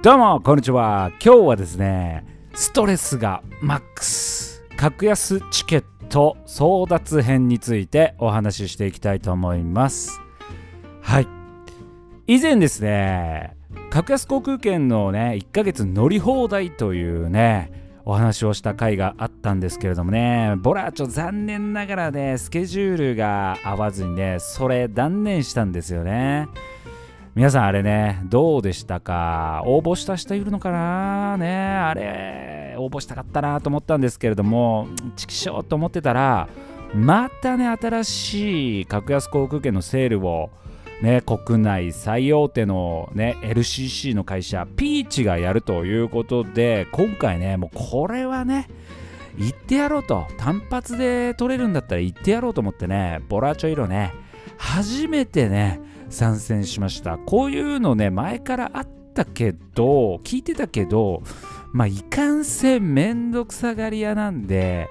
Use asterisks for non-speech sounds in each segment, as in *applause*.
どうもこんにちは。今日はですねストレスがマックス。格安チケット争奪編についてお話ししていきたいと思います。はい。以前ですね格安航空券のね1ヶ月乗り放題というねお話をした回があったんですけれどもねボラーチョ残念ながらねスケジュールが合わずにねそれ断念したんですよね。皆さんあれね、どうでしたか？応募した人いるのかな？ねあれ、応募したかったなと思ったんですけれども、チキショーと思ってたら、またね、新しい格安航空券のセールを、ね、国内最大手の、ね、LCC の会社、ピーチがやるということで、今回ね、もうこれはね、行ってやろうと、単発で取れるんだったら行ってやろうと思ってね、ボラチョイロね、初めてね、参戦しました。こういうのね前からあったけど聞いてたけどまあいかんせんめんどくさがり屋なんで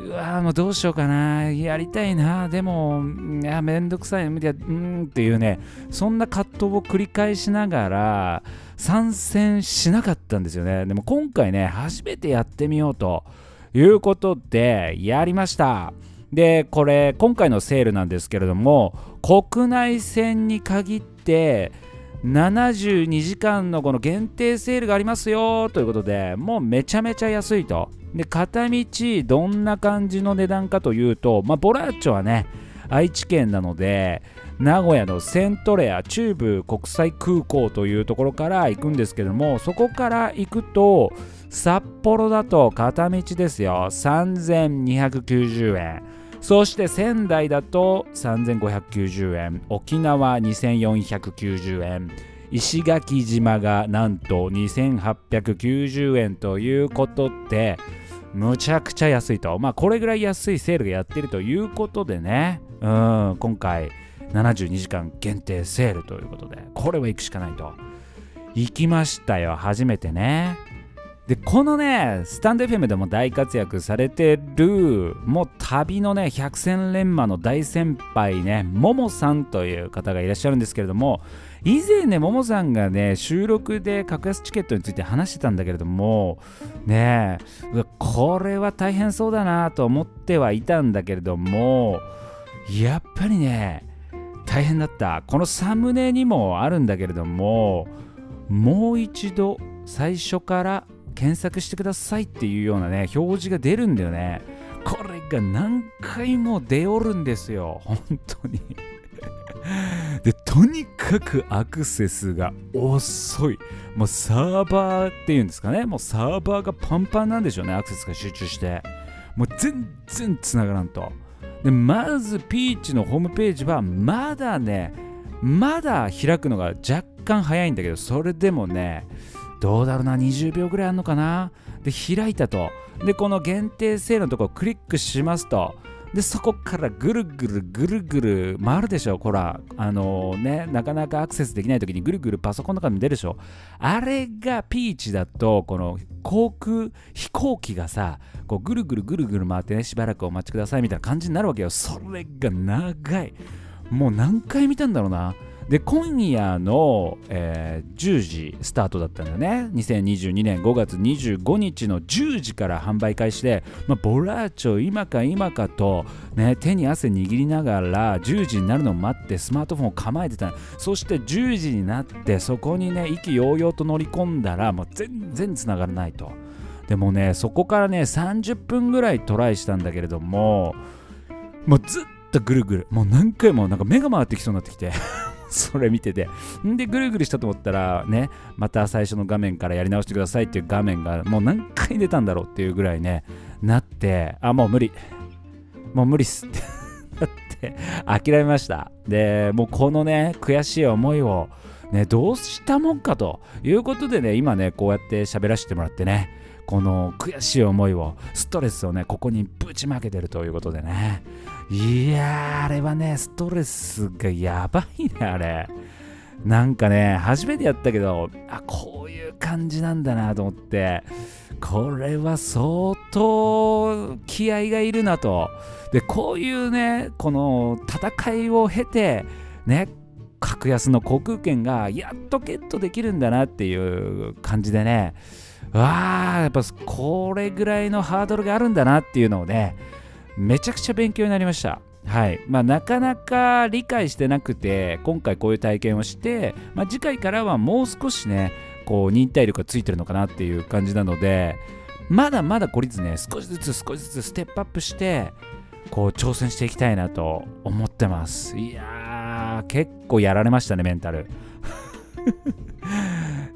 うわもうどうしようかな。やりたいな。でもいやめんどくさい。無理やうんっていうねそんな葛藤を繰り返しながら参戦しなかったんですよね。でも今回ね初めてやってみようということでやりました。でこれ今回のセールなんですけれども国内線に限って72時間のこの限定セールがありますよということでもうめちゃめちゃ安いと。で片道どんな感じの値段かというと、まあ、ボラッチョはね愛知県なので名古屋のセントレア中部国際空港というところから行くんですけどもそこから行くと札幌だと片道ですよ。3290円。そして仙台だと3590円。沖縄2490円。石垣島がなんと2890円ということでむちゃくちゃ安いと。まあこれぐらい安いセールがやってるということでね。うん今回72時間限定セールということでこれは行くしかないと。行きましたよ。初めてね。でこのねスタンド FM でも大活躍されてるもう旅のね百戦錬磨の大先輩ねももさんという方がいらっしゃるんですけれども以前ねももさんがね収録で格安チケットについて話してたんだけれどもねこれは大変そうだなと思ってはいたんだけれどもやっぱりね大変だった。このサムネにもあるんだけれどももう一度最初から検索してくださいっていうようなね表示が出るんだよね。これが何回も出おるんですよ。本当に。でとにかくアクセスが遅い。もうサーバーっていうんですかね。もうサーバーがパンパンなんでしょうね。アクセスが集中して。もう全然繋がらんと。でまずピーチのホームページはまだねまだ開くのが若干早いんだけどそれでもねどうだろうな20秒ぐらいあるのかな。で開いたと。でこの限定セールのところをクリックしますと。でそこからぐるぐるぐるぐる回るでしょほら。あのー、ねなかなかアクセスできない時にぐるぐるパソコンの中に出るでしょあれがピーチだとこの航空飛行機がさこうぐるぐるぐるぐる回ってねしばらくお待ちくださいみたいな感じになるわけよ。それが長い。もう何回見たんだろうな。で今夜の、えー、10時スタートだったんだよね2022年5月25日の10時から販売開始で、まあ、ボラーチョ今か今かと、ね、手に汗握りながら10時になるのを待ってスマートフォンを構えてた。そして10時になってそこにね意気揚々と乗り込んだらもう全然つながらないと。でもねそこからね30分ぐらいトライしたんだけれどももうずっとぐるぐる。もう何回もなんか目が回ってきそうになってきて。それ見てて。んで、ぐるぐるしたと思ったら、ね、また最初の画面からやり直してくださいっていう画面が、もう何回出たんだろうっていうぐらいね、なって、あ、もう無理。もう無理っすって *laughs* なって、諦めました。で、もうこのね、悔しい思いを、ね、どうしたもんかということでね、今ね、こうやって喋らせてもらってね、この悔しい思いを、ストレスをね、ここにぶちまけてるということでね、いやー、あれはね、ストレスがやばいね、あれ。なんかね、初めてやったけど、あ、こういう感じなんだなと思って、これは相当気合がいるなと。で、こういうね、この戦いを経て、ね、格安の航空券がやっとゲットできるんだなっていう感じでねわあやっぱこれぐらいのハードルがあるんだなっていうのをねめちゃくちゃ勉強になりました。はい。まあ、なかなか理解してなくて今回こういう体験をして、まあ、次回からはもう少しねこう忍耐力がついてるのかなっていう感じなのでまだまだ孤立ね少しずつ少しずつステップアップしてこう挑戦していきたいなと思ってます。いやー結構やられましたねメンタル。*laughs*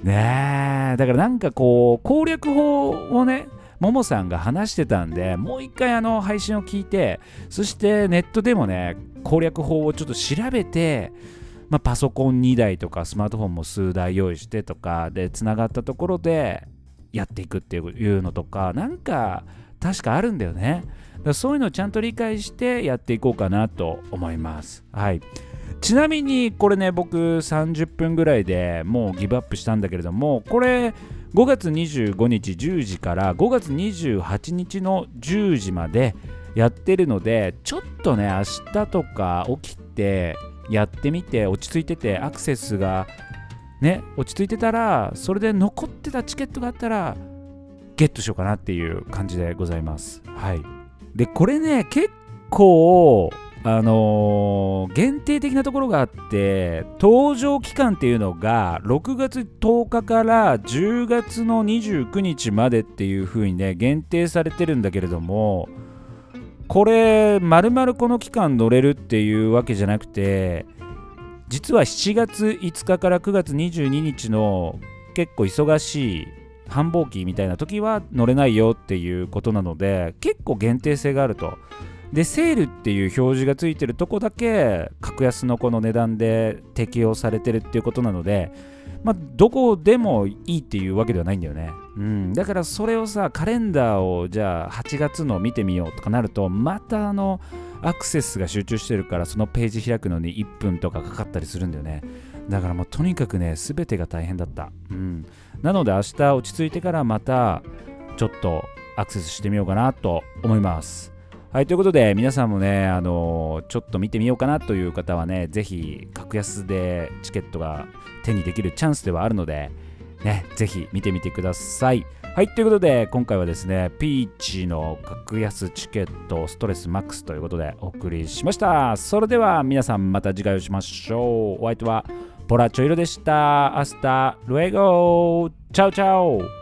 ねえ。だからなんかこう攻略法をねももさんが話してたんでもう一回あの配信を聞いてそしてネットでもね攻略法をちょっと調べてまあ、パソコン2台とかスマートフォンも数台用意してとかでつながったところでやっていくっていうのとかなんか確かあるんだよね。だそういうのをちゃんと理解してやっていこうかなと思います。はい。ちなみにこれね僕30分ぐらいでもうギブアップしたんだけれどもこれ5月25日10時から5月28日の10時までやってるのでちょっとね明日とか起きてやってみて落ち着いててアクセスがね落ち着いてたらそれで残ってたチケットがあったらゲットしようかなっていう感じでございます。はい。でこれね結構あのー、限定的なところがあって登場期間っていうのが6月10日から10月の29日までっていう風にね限定されてるんだけれどもこれまるまるこの期間乗れるっていうわけじゃなくて実は7月5日から9月22日の結構忙しい繁忙期みたいな時は乗れないよっていうことなので結構限定性があると。でセールっていう表示がついてるとこだけ格安のこの値段で適用されてるっていうことなのでまあ、どこでもいいっていうわけではないんだよね。うん、だからそれをさ、カレンダーをじゃあ8月の見てみようとかなると、またあの、アクセスが集中してるから、そのページ開くのに1分とかかかったりするんだよね。だからもうとにかくね、すべてが大変だった。うん。なので明日落ち着いてからまた、ちょっとアクセスしてみようかなと思います。はい、ということで、皆さんもね、あのちょっと見てみようかなという方はね、ぜひ、格安でチケットが手にできるチャンスではあるので、ね、ぜひ見てみてください。はい、ということで、今回はですね、ピーチの格安チケットストレスマックスということでお送りしました。それでは皆さんまた次回お会いしましょう。お相手はポラチョイロでした。アスタルエゴチャオチャオ